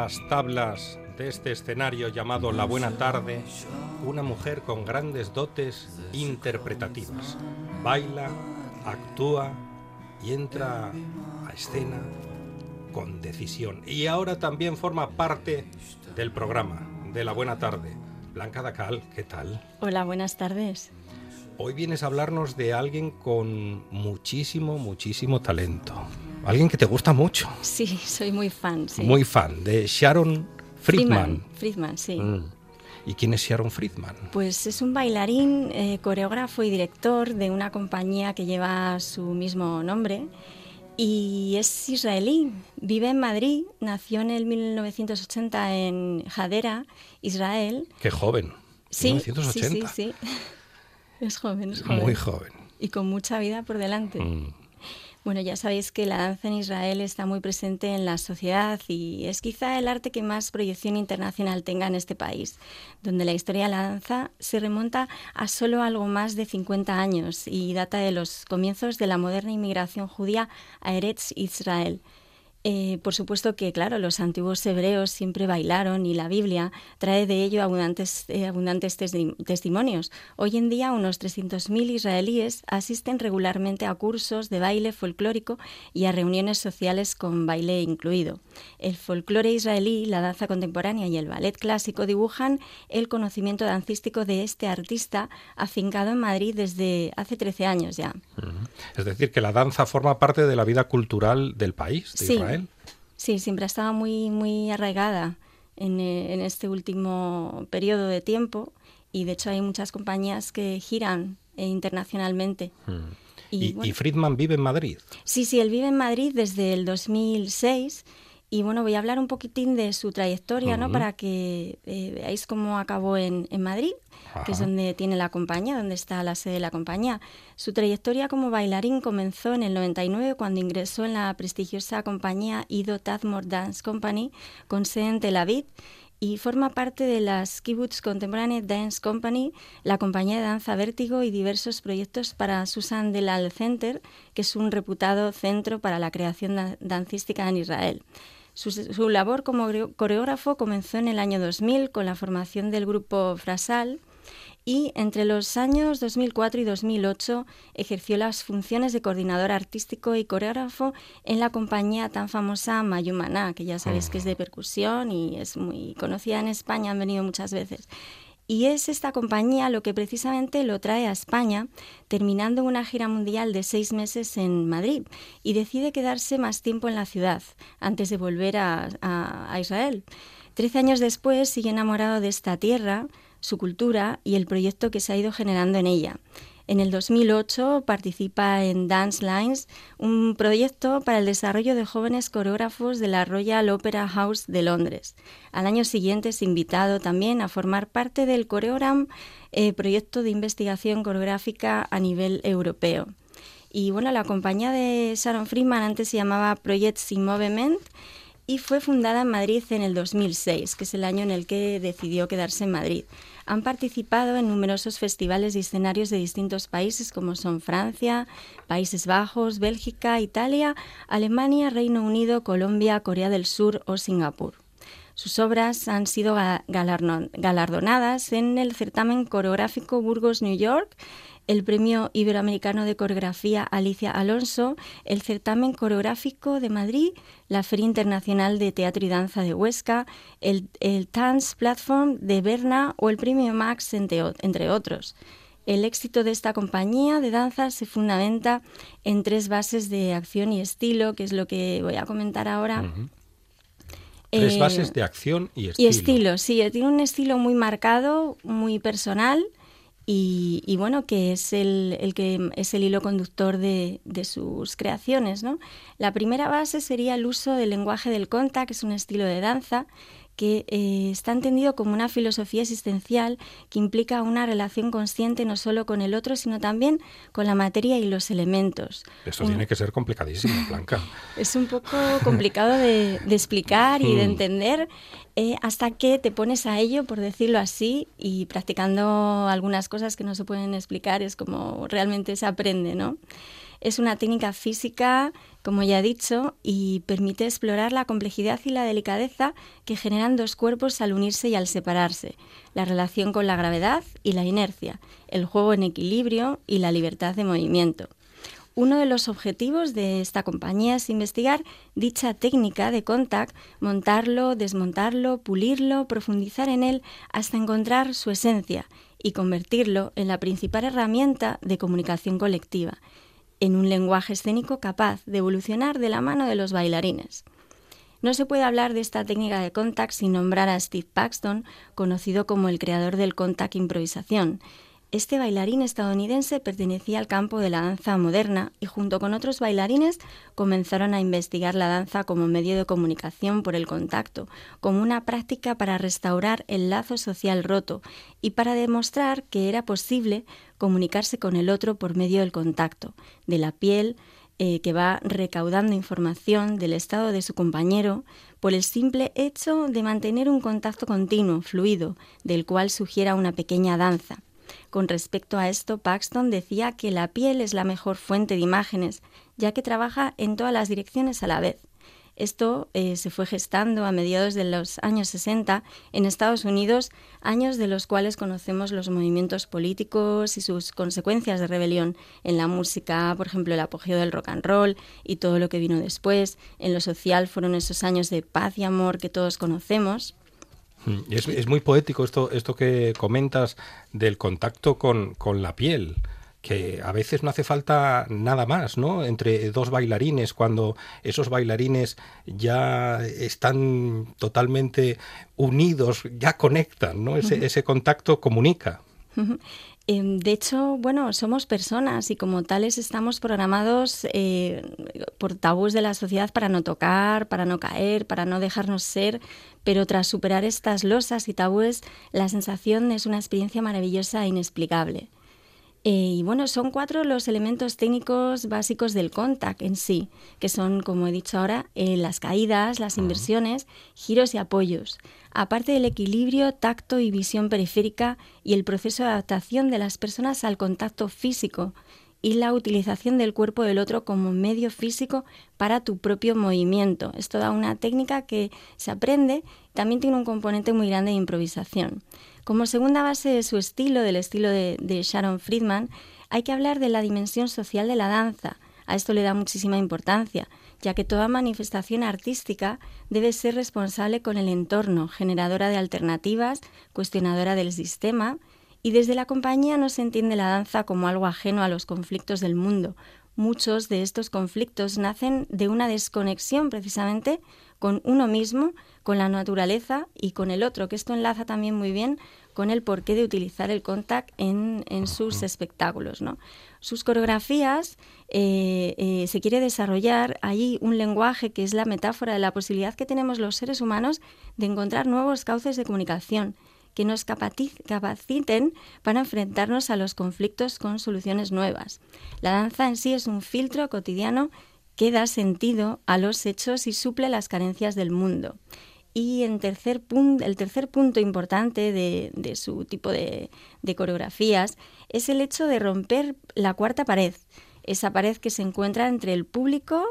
Las tablas de este escenario llamado La Buena Tarde, una mujer con grandes dotes interpretativas. Baila, actúa y entra a escena con decisión. Y ahora también forma parte del programa de La Buena Tarde. Blanca Dacal, ¿qué tal? Hola, buenas tardes. Hoy vienes a hablarnos de alguien con muchísimo, muchísimo talento. Alguien que te gusta mucho. Sí, soy muy fan. sí. Muy fan de Sharon Friedman. Friedman, sí. Mm. ¿Y quién es Sharon Friedman? Pues es un bailarín, eh, coreógrafo y director de una compañía que lleva su mismo nombre y es israelí. Vive en Madrid, nació en el 1980 en Hadera, Israel. Qué joven. Sí, 1980. sí, sí, sí. Es joven, es joven. Muy joven. Y con mucha vida por delante. Mm. Bueno, ya sabéis que la danza en Israel está muy presente en la sociedad y es quizá el arte que más proyección internacional tenga en este país, donde la historia de la danza se remonta a solo algo más de 50 años y data de los comienzos de la moderna inmigración judía a Eretz Israel. Eh, por supuesto que, claro, los antiguos hebreos siempre bailaron y la Biblia trae de ello abundantes, eh, abundantes testimonios. Hoy en día unos 300.000 israelíes asisten regularmente a cursos de baile folclórico y a reuniones sociales con baile incluido. El folclore israelí, la danza contemporánea y el ballet clásico dibujan el conocimiento dancístico de este artista afincado en Madrid desde hace 13 años ya. Es decir, que la danza forma parte de la vida cultural del país, de Sí. Israel. Sí, siempre ha estado muy, muy arraigada en, eh, en este último periodo de tiempo y de hecho hay muchas compañías que giran eh, internacionalmente. Y, y bueno, Friedman vive en Madrid. Sí, sí, él vive en Madrid desde el 2006 y bueno, voy a hablar un poquitín de su trayectoria, ¿no? Ujú. Para que eh, veáis cómo acabó en, en Madrid, que es Ajá. donde tiene la compañía, donde está la sede de la compañía. Su trayectoria como bailarín comenzó en el 99 cuando ingresó en la prestigiosa compañía Ido Tadmor Dance Company con sede en Tel Aviv y forma parte de las Kibbutz Contemporary Dance Company, la compañía de danza Vértigo y diversos proyectos para Susan Delal Center, que es un reputado centro para la creación da- dancística en Israel. Su, su labor como coreógrafo comenzó en el año 2000 con la formación del grupo Frasal y entre los años 2004 y 2008 ejerció las funciones de coordinador artístico y coreógrafo en la compañía tan famosa Mayumana, que ya sabéis que es de percusión y es muy conocida en España, han venido muchas veces. Y es esta compañía lo que precisamente lo trae a España, terminando una gira mundial de seis meses en Madrid, y decide quedarse más tiempo en la ciudad antes de volver a, Israel. Trece años después sigue enamorado de esta tierra, su cultura y el proyecto que se ha ido generando en ella. En el 2008 participa en Dance Lines, un proyecto para el desarrollo de jóvenes coreógrafos de la Royal Opera House de Londres. Al año siguiente es invitado también a formar parte del Coreogram, eh, proyecto de investigación coreográfica a nivel europeo. Y bueno, la compañía de Sharon Freeman antes se llamaba Projects in Movement y fue fundada en Madrid en el 2006, que es el año en el que decidió quedarse en Madrid. Han participado en numerosos festivales y escenarios de distintos países como son Francia, Países Bajos, Bélgica, Italia, Alemania, Reino Unido, Colombia, Corea del Sur o Singapur. Sus obras han sido galardonadas en el certamen coreográfico Burgos, New York, el Premio Iberoamericano de Coreografía Alicia Alonso, el certamen coreográfico de Madrid, la Feria Internacional de Teatro y Danza de Huesca, el, el Dance Platform de Berna o el Premio Max, entre, otros. El éxito de esta compañía de danza se fundamenta en tres bases de acción y estilo, que es lo que voy a comentar ahora. Tres Eh, bases de acción y estilo. y estilo, sí, tiene un estilo muy marcado, muy personal y, y bueno, que es el, el que es el hilo conductor de, de sus creaciones, ¿no? La primera base sería el uso del lenguaje del contact, que es un estilo de danza que eh, está entendido como una filosofía existencial que implica una relación consciente no solo con el otro, sino también con la materia y los elementos. Un- tiene que ser complicadísimo, Blanca. es un poco complicado de, de explicar y de Mm. entender eh, hasta que te pones a ello, por decirlo así, y practicando algunas cosas que no se pueden explicar es como realmente se aprende, ¿no? Es una técnica física, como ya he dicho, y permite explorar la complejidad y la delicadeza que generan dos cuerpos al unirse y al separarse, la relación con la gravedad y la inercia, el juego en equilibrio y la libertad de movimiento. Uno de los objetivos de esta compañía es investigar dicha técnica de contact, montarlo, desmontarlo, pulirlo, profundizar en él hasta encontrar su esencia y convertirlo en la principal herramienta de comunicación colectiva, en un lenguaje escénico capaz de evolucionar de la mano de los bailarines. No se puede hablar de esta técnica de contact sin nombrar a Steve Paxton, conocido como el creador del contact improvisación. Este bailarín estadounidense pertenecía al campo de la danza moderna y junto con otros bailarines comenzaron a investigar la danza como medio de comunicación por el contacto, como una práctica para restaurar el lazo social roto y para demostrar que era posible comunicarse con el otro por medio del contacto, de la piel, eh, que va recaudando información del estado de su compañero por el simple hecho de mantener un contacto continuo, fluido, del cual sugiera una pequeña danza. Con respecto a esto, Paxton decía que la piel es la mejor fuente de imágenes, ya que trabaja en todas las direcciones a la vez. Esto eh, se fue gestando a mediados de los años 60 en Estados Unidos, años de los cuales conocemos los movimientos políticos y sus consecuencias de rebelión en la música, por ejemplo, el apogeo del rock and roll y todo lo que vino después. En lo social fueron esos años de paz y amor que todos conocemos. Mm, Es, es muy poético esto, esto que comentas del contacto con, con la piel que a veces no hace falta nada más, ¿no? Entre dos bailarines, cuando esos bailarines ya están totalmente unidos, ya conectan, ¿no? Ese, ese contacto comunica. Em, De hecho, bueno, somos personas y como tales estamos programados eh, por tabús de la sociedad para no tocar, para no caer, para no dejarnos ser, pero tras superar estas losas y tabúes, la sensación es una experiencia maravillosa e inexplicable. Eh, y bueno, son cuatro los elementos técnicos básicos del contact en sí, que son, como he dicho ahora, eh, las caídas, las inversiones, giros y apoyos, aparte del equilibrio, tacto y visión periférica y el proceso de adaptación de las personas al contacto físico y la utilización del cuerpo del otro como medio físico para tu propio movimiento. Es toda una técnica que se aprende, también tiene un componente muy grande de improvisación. Como segunda base de su estilo, del estilo de, Sharon Friedman, hay que hablar de la dimensión social de la danza. A esto le da muchísima importancia, ya que toda manifestación artística debe ser responsable con el entorno, generadora de alternativas, cuestionadora del sistema, y desde la compañía no se entiende la danza como algo ajeno a los conflictos del mundo. Muchos de estos conflictos nacen de una desconexión precisamente con uno mismo, con la naturaleza y con el otro, que esto enlaza también muy bien con el porqué de utilizar el contact en, en sus espectáculos. ¿no? Sus coreografías eh, eh, se quiere desarrollar allí un lenguaje que es la metáfora de la posibilidad que tenemos los seres humanos de encontrar nuevos cauces de comunicación que nos capaciten para enfrentarnos a los conflictos con soluciones nuevas. La danza en sí es un filtro cotidiano que da sentido a los hechos y suple las carencias del mundo. Y en tercer pun- el tercer punto importante de, de su tipo de, de coreografías es el hecho de romper la cuarta pared, esa pared que se encuentra entre el público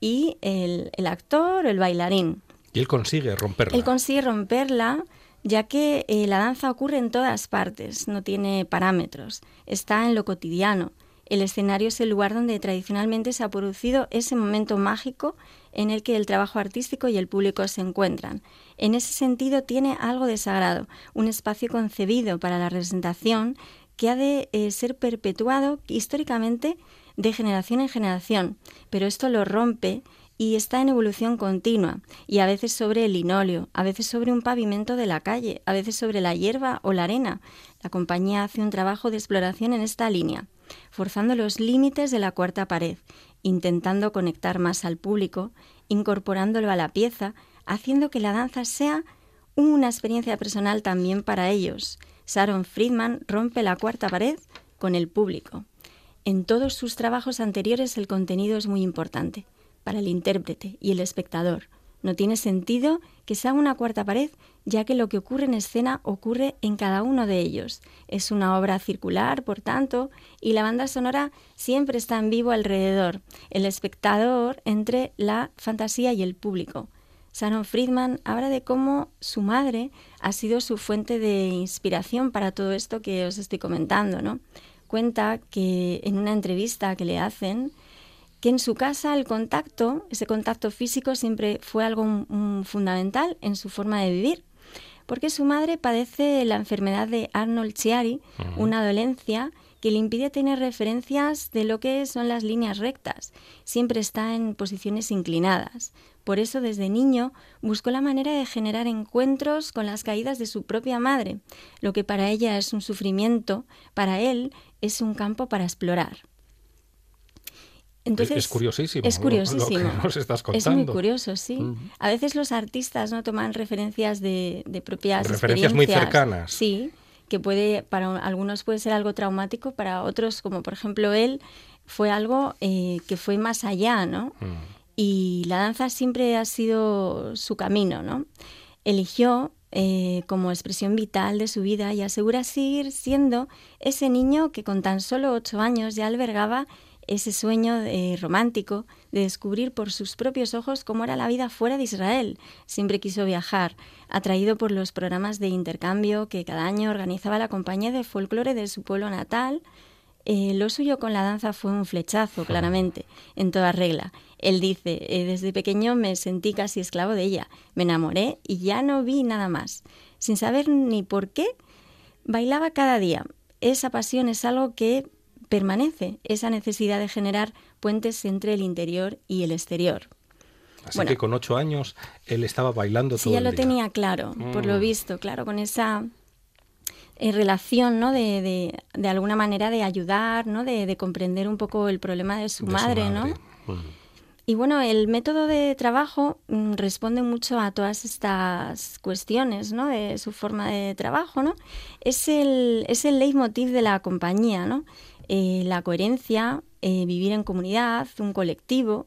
y el, el actor o el bailarín. Y él consigue romperla. Él consigue romperla ya que eh, la danza ocurre en todas partes, no tiene parámetros, está en lo cotidiano. El escenario es el lugar donde tradicionalmente se ha producido ese momento mágico en el que el trabajo artístico y el público se encuentran. En ese sentido tiene algo de sagrado, un espacio concebido para la representación que ha de eh, ser perpetuado históricamente de generación en generación, pero esto lo rompe y está en evolución continua, y a veces sobre el linóleo, a veces sobre un pavimento de la calle, a veces sobre la hierba o la arena. La compañía hace un trabajo de exploración en esta línea, forzando los límites de la cuarta pared, intentando conectar más al público, incorporándolo a la pieza, haciendo que la danza sea una experiencia personal también para ellos. Sharon Friedman rompe la cuarta pared con el público. En todos sus trabajos anteriores el contenido es muy importante para el intérprete y el espectador. No tiene sentido que sea una cuarta pared, ya que lo que ocurre en escena ocurre en cada uno de ellos. Es una obra circular, por tanto, y la banda sonora siempre está en vivo alrededor, el espectador entre la fantasía y el público. Sharon Friedman habla de cómo su madre ha sido su fuente de inspiración para todo esto que os estoy comentando, ¿no? Cuenta que en una entrevista que le hacen, que en su casa el contacto, ese contacto físico siempre fue algo fundamental en su forma de vivir, porque su madre padece la enfermedad de Arnold Chiari, una dolencia que le impide tener referencias de lo que son las líneas rectas. Siempre está en posiciones inclinadas. Por eso desde niño buscó la manera de generar encuentros con las caídas de su propia madre. Lo que para ella es un sufrimiento, para él es un campo para explorar. Entonces, es curiosísimo. Es lo- lo que curiosísimo. nos estás Es muy curioso, sí. A veces los artistas no toman referencias de, de propias Referencias muy cercanas. Sí, que puede para un- algunos puede ser algo traumático, para otros, como por ejemplo él, fue algo eh, que fue más allá, ¿no? Mm. Y la danza siempre ha sido su camino, ¿no? Eligió eh, como expresión vital de su vida y asegura seguir siendo ese niño que con tan solo ocho años ya albergaba ese sueño eh, romántico de descubrir por sus propios ojos cómo era la vida fuera de Israel. Siempre quiso viajar, atraído por los programas de intercambio que cada año organizaba la compañía de folclore de su pueblo natal. Eh, lo suyo con la danza fue un flechazo, claramente, en toda regla. Él dice, "Eh, desde pequeño me sentí casi esclavo de ella, me enamoré y ya no vi nada más. Sin saber ni por qué, bailaba cada día. Esa pasión es algo que permanece, esa necesidad de generar puentes entre el interior y el exterior. Así Bueno. que con ocho años él estaba bailando Sí, todo ya el lo día. tenía claro, por lo Mm. visto, claro, con esa eh, relación, ¿no? De, de, de alguna manera de ayudar, ¿no? De, de comprender un poco el problema de su De su madre, ¿no? Mm. Y bueno, el método de trabajo mm, responde mucho a todas estas cuestiones, ¿no? De su forma de trabajo, ¿no? Es el, es el leitmotiv de la compañía, ¿no? Eh, la coherencia, eh, vivir en comunidad, un colectivo.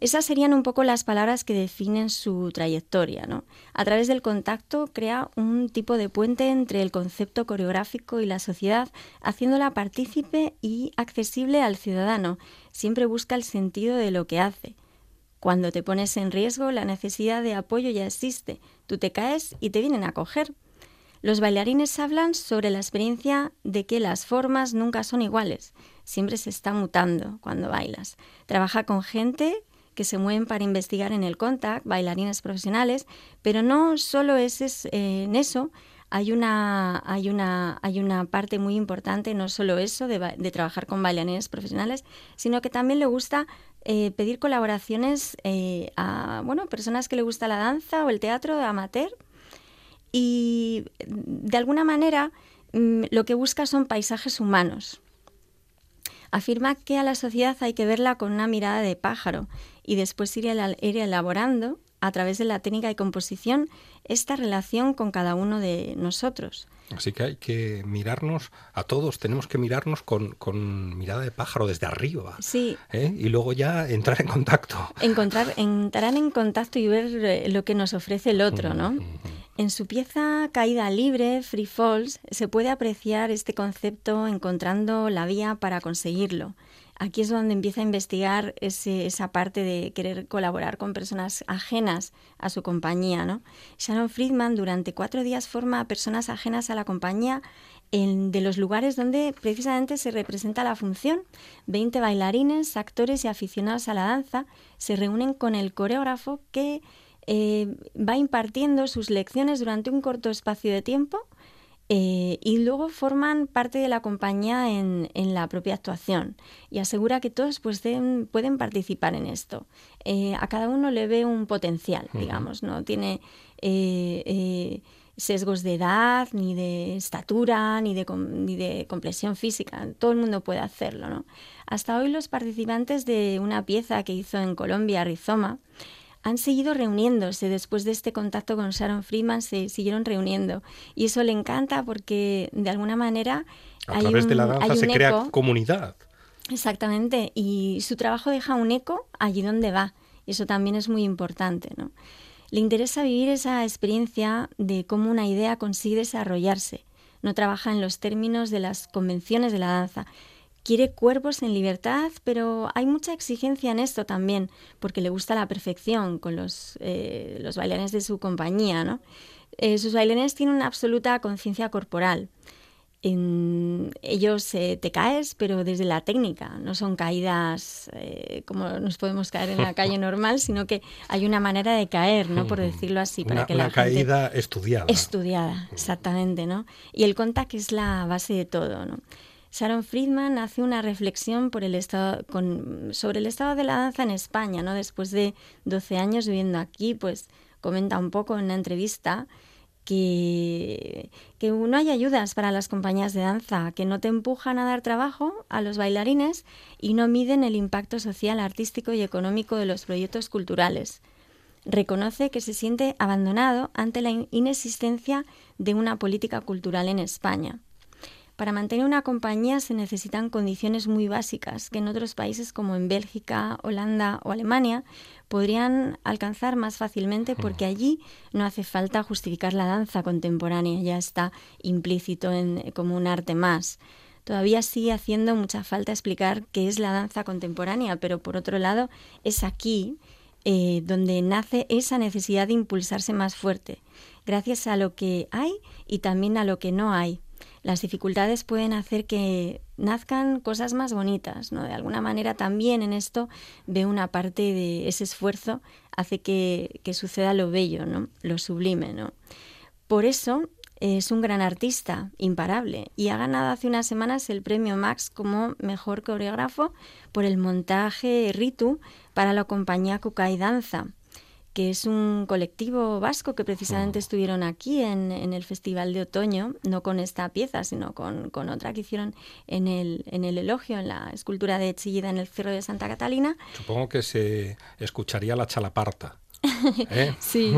Esas serían un poco las palabras que definen su trayectoria. A través del contacto crea un tipo de puente entre el concepto coreográfico y la sociedad, haciéndola partícipe y accesible al ciudadano. Siempre busca el sentido de lo que hace. Cuando te pones en riesgo, la necesidad de apoyo ya existe. Tú te caes y te vienen a coger. Los bailarines hablan sobre la experiencia de que las formas nunca son iguales. Siempre se está mutando cuando bailas. Trabaja con gente que se mueven para investigar en el contact, bailarines profesionales, pero no solo es, eh, en eso, hay una, hay, una, hay una parte muy importante, no solo eso, de trabajar con bailarines profesionales, sino que también le gusta eh, pedir colaboraciones eh, a bueno, personas que le gusta la danza o el teatro amateur y de alguna manera mm, lo que busca son paisajes humanos. Afirma que a la sociedad hay que verla con una mirada de pájaro y después ir, ela- ir elaborando a través de la técnica y composición esta relación con cada uno de nosotros. Así que hay que mirarnos, a todos tenemos que mirarnos con, con mirada de pájaro desde arriba. Sí, ¿eh? Y luego ya entrar en contacto. encontrar, entrar en contacto y ver eh, lo que nos ofrece el otro, ¿no? En su pieza Caída Libre, Free Falls, se puede apreciar este concepto encontrando la vía para conseguirlo. Aquí es donde empieza a investigar ese- esa parte de querer colaborar con personas ajenas a su compañía. ¿no? Sharon Friedman durante cuatro días forma a personas ajenas a la compañía en, de los lugares donde precisamente se representa la función. Veinte bailarines, actores y aficionados a la danza se reúnen con el coreógrafo que eh, va impartiendo sus lecciones durante un corto espacio de tiempo eh, y luego forman parte de la compañía en, en la propia actuación y asegura que todos pues, den- pueden participar en esto. Eh, a cada uno le ve un potencial, digamos, no tiene eh, sesgos de edad, ni de estatura, ni de, ni de complexión física. Todo el mundo puede hacerlo. ¿no? Hasta hoy los participantes de una pieza que hizo en Colombia, Rizoma, han seguido reuniéndose después de este contacto con Sharon Freeman, se siguieron reuniendo. Y eso le encanta porque de alguna manera A hay través de la un- danza se un crea eco. comunidad. Exactamente, y su trabajo deja un eco allí donde va, y eso también es muy importante. ¿no? Le interesa vivir esa experiencia de cómo una idea consigue desarrollarse. No trabaja en los términos de las convenciones de la danza. Quiere cuerpos en libertad, pero hay mucha exigencia en esto también, porque le gusta la perfección con los, eh, los bailarines de su compañía. ¿no? Eh, sus bailarines tienen una absoluta conciencia corporal en ellos eh, te caes, pero desde la técnica, no son caídas eh, como nos podemos caer en la calle normal, sino que hay una manera de caer, ¿no? Por decirlo así, para Una, que una la gente caída estudiada. estudiada, exactamente, ¿no? Y el contact es la base de todo, ¿no? Sharon Friedman hace una reflexión sobre el estado de la danza en España, ¿no? Después de 12 años viviendo aquí, pues comenta un poco en una entrevista que, que no hay ayudas para las compañías de danza, que no te empujan a dar trabajo a los bailarines y no miden el impacto social, artístico y económico de los proyectos culturales. Reconoce que se siente abandonado ante la in- inexistencia de una política cultural en España. Para mantener una compañía se necesitan condiciones muy básicas que en otros países como en Bélgica, Holanda o Alemania podrían alcanzar más fácilmente porque allí no hace falta justificar la danza contemporánea, ya está implícito en, como un arte más. Todavía sigue haciendo mucha falta explicar qué es la danza contemporánea, pero por otro lado es aquí eh, donde nace esa necesidad de impulsarse más fuerte, gracias a lo que hay y también a lo que no hay. Las dificultades pueden hacer que nazcan cosas más bonitas, ¿no? De alguna manera también en esto veo una parte de ese esfuerzo hace que, que suceda lo bello, ¿no? Lo sublime, ¿no? Por eso es un gran artista, imparable, y ha ganado hace unas semanas el premio Max como mejor coreógrafo por el montaje Ritu para la compañía Kukai Danza, que es un colectivo vasco que precisamente estuvieron aquí en, en el Festival de Otoño, no con esta pieza, sino con, con otra que hicieron en el, en el elogio, en la escultura de Chillida en el Cerro de Santa Catalina. Supongo que se escucharía la chalaparta. ¿eh? Sí,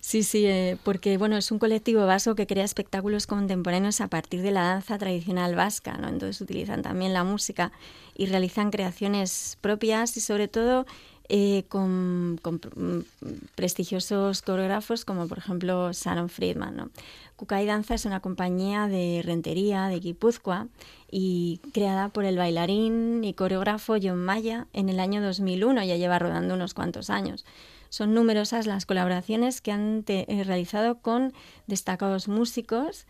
sí, sí, eh, porque bueno, es un colectivo vasco que crea espectáculos contemporáneos a partir de la danza tradicional vasca, ¿no? Entonces utilizan también la música y realizan creaciones propias y sobre todo eh, con, con, mm, prestigiosos coreógrafos como por ejemplo Sharon Friedman. ¿no? Kukai Danza es una compañía de rentería de Guipúzcoa y creada por el bailarín y coreógrafo John Maya en el año 2001, ya lleva rodando unos cuantos años. Son numerosas las colaboraciones que han te- eh, realizado con destacados músicos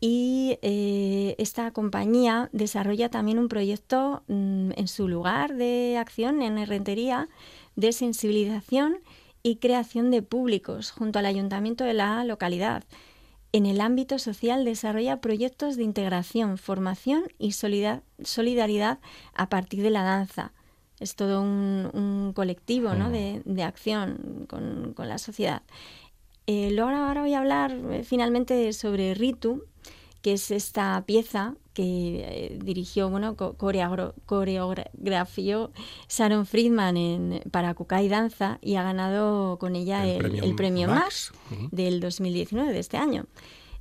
y eh, esta compañía desarrolla también un proyecto mm, en su lugar de acción en Rentería de sensibilización y creación de públicos junto al ayuntamiento de la localidad. En el ámbito social desarrolla proyectos de integración, formación y solida- solidaridad a partir de la danza. Es todo un, un colectivo ¿no? de, de acción con, con la sociedad. Eh, luego ahora voy a hablar eh, finalmente sobre Ritu, que es esta pieza que eh, dirigió, bueno, co- coreografió Sharon Friedman en, para Kukai Danza y ha ganado con ella El el, premio el premio Max. Del 2019, de este año.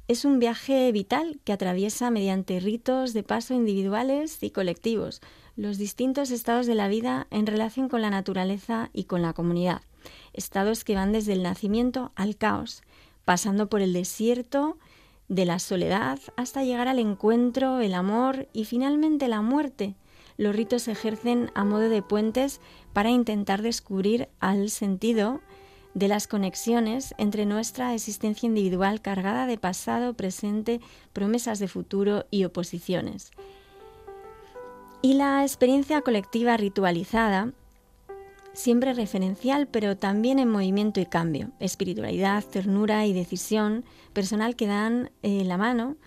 Es un viaje vital que atraviesa mediante ritos de paso individuales y colectivos los distintos estados de la vida en relación con la naturaleza y con la comunidad. Estados que van desde el nacimiento al caos, pasando por el desierto, de la soledad, hasta llegar al encuentro, el amor y finalmente la muerte. Los ritos se ejercen a modo de puentes para intentar descubrir al sentido de las conexiones entre nuestra existencia individual cargada de pasado, presente, promesas de futuro y oposiciones. Y la experiencia colectiva ritualizada, siempre referencial, pero también en movimiento y cambio, espiritualidad, ternura y decisión personal que dan eh, la mano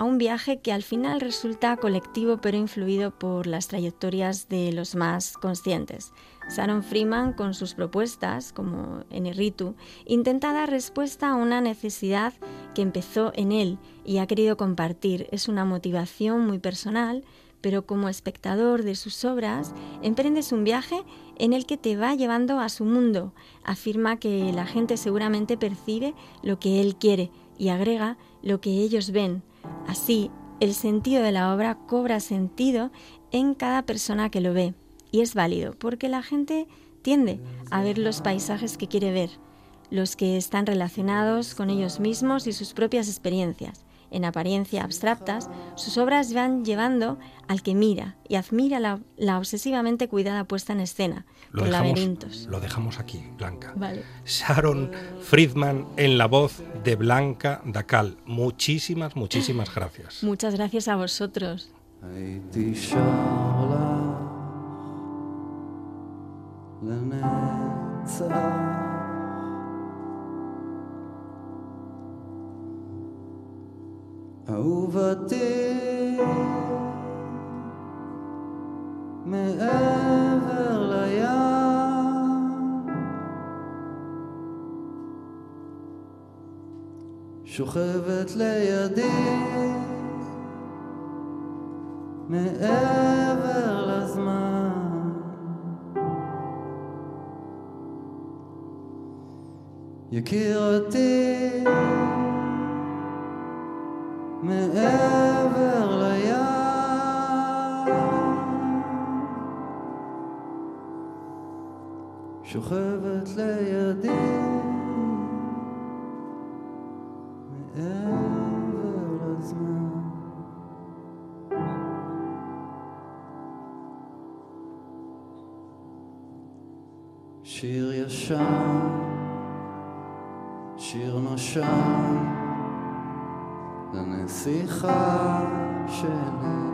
a un viaje que al final resulta colectivo pero influido por las trayectorias de los más conscientes. Sharon Freeman, con sus propuestas, como en el Ritu, intenta dar respuesta a una necesidad que empezó en él y ha querido compartir. Es una motivación muy personal, pero como espectador de sus obras, emprendes un viaje en el que te va llevando a su mundo. Afirma que la gente seguramente percibe lo que él quiere y agrega lo que ellos ven. Así, el sentido de la obra cobra sentido en cada persona que lo ve. Y es válido, porque la gente tiende a ver los paisajes que quiere ver, los que están relacionados con ellos mismos y sus propias experiencias. En apariencia abstractas, sus obras van llevando al que mira y admira la, la obsesivamente cuidada puesta en escena Lo por dejamos, laberintos. lo dejamos aquí, Blanca. Vale. Sharon Friedman en la voz de Blanca Dacal. Muchísimas, muchísimas gracias. Muchas gracias a vosotros. אהובתי מעבר לים שוכבת לידי מעבר לזמן. יקירתי מעבר לים. שוכבת לידי. מעבר לזמן. שיר ישן, שיר נושן. הנסיכה שלי